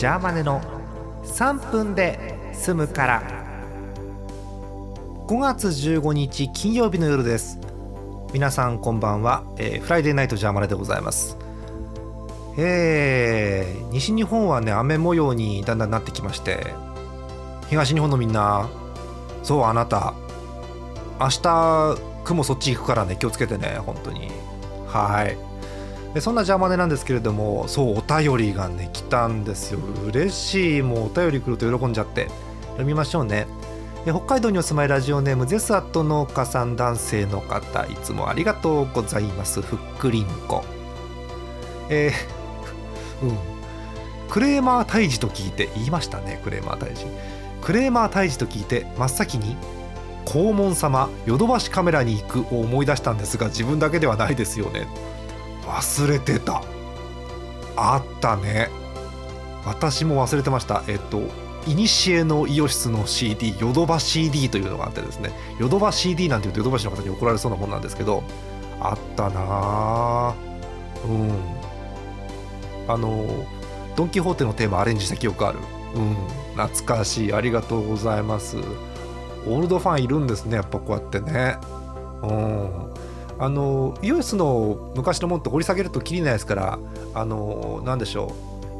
ジャーマネの3分で済むから。5月15日金曜日の夜です。皆さんこんばんは、えーフライデーナイトジャーマネでございます。えー、西日本はね雨模様にだんだんなってきまして東日本のみんなそうあなた明日雲そっち行くからね気をつけてね本当に。はい。でそんなジャーマネなんですけれどもそうお便りがね来たんですよ。嬉しいもうお便り来ると喜んじゃって。読みましょうね。北海道にお住まいラジオネームゼスアット農家さん男性の方いつもありがとうございます。ふっくりんこ。えー、うん。クレーマー退治と聞いて言いましたね。クレーマー退治。クレーマー退治と聞いて真っ先に黄門様ヨドバシカメラに行くを思い出したんですが自分だけではないですよね。忘れてた。あったね。私も忘れてました。えっといにしえのイオシスの CD ヨドバ CD というのがあってですね。ヨドバ CD なんて言うとヨドバシの方に怒られそうなもんなんですけどあったなうん。あのドン・キホーテのテーマアレンジした記憶ある。うん。懐かしい。ありがとうございます。オールドファンいるんですねやっぱこうやってね。うん。あのイオシスの昔のもんって掘り下げるときりないですからあのなんでしょ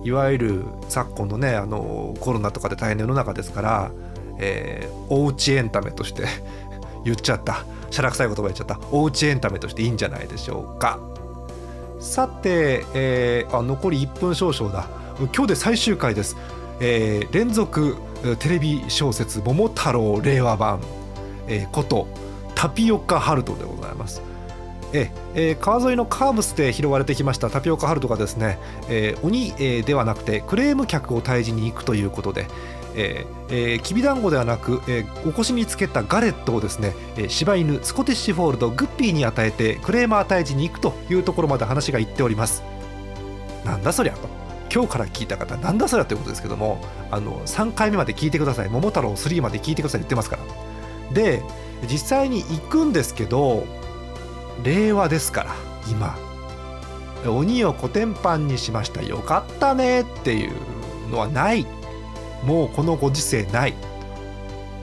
う。いわゆる昨今のねあのコロナとかで大変な世の中ですから、えーおうちエンタメとして 言っちゃった。しゃらくさい言葉言っちゃった。おうちエンタメとしていいんじゃないでしょうか。さて、えーあ残り1分少々だ。今日で最終回です、えー連続テレビ小説「桃太郎令和版」えーことタピオカハルトでございます。ええ川沿いのカーブスで拾われてきましたタピオカハルトがですね、えー鬼、えではなくてクレーム客を退治に行くということで、えーえーきびだんごではなく、えーお腰につけたガレットをですね、えー柴犬スコティッシュフォールドグッピーに与えてクレーマー退治に行くというところまで話がいっております。なんだそりゃと。今日から聞いた方なんだそりゃということですけどもあの3回目まで聞いてください。桃太郎3まで聞いてください言ってますから。で実際に行くんですけど令和ですから今。鬼をコテンパンにしました。よかったねっていうのはない。もうこのご時世ない。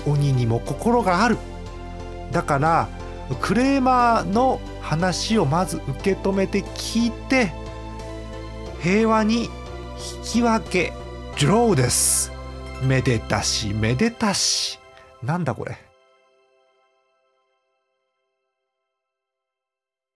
鬼にも心がある。だからクレーマーの話をまず受け止めて聞いて平和に引き分けドローです。めでたしめでたし。なんだこれ。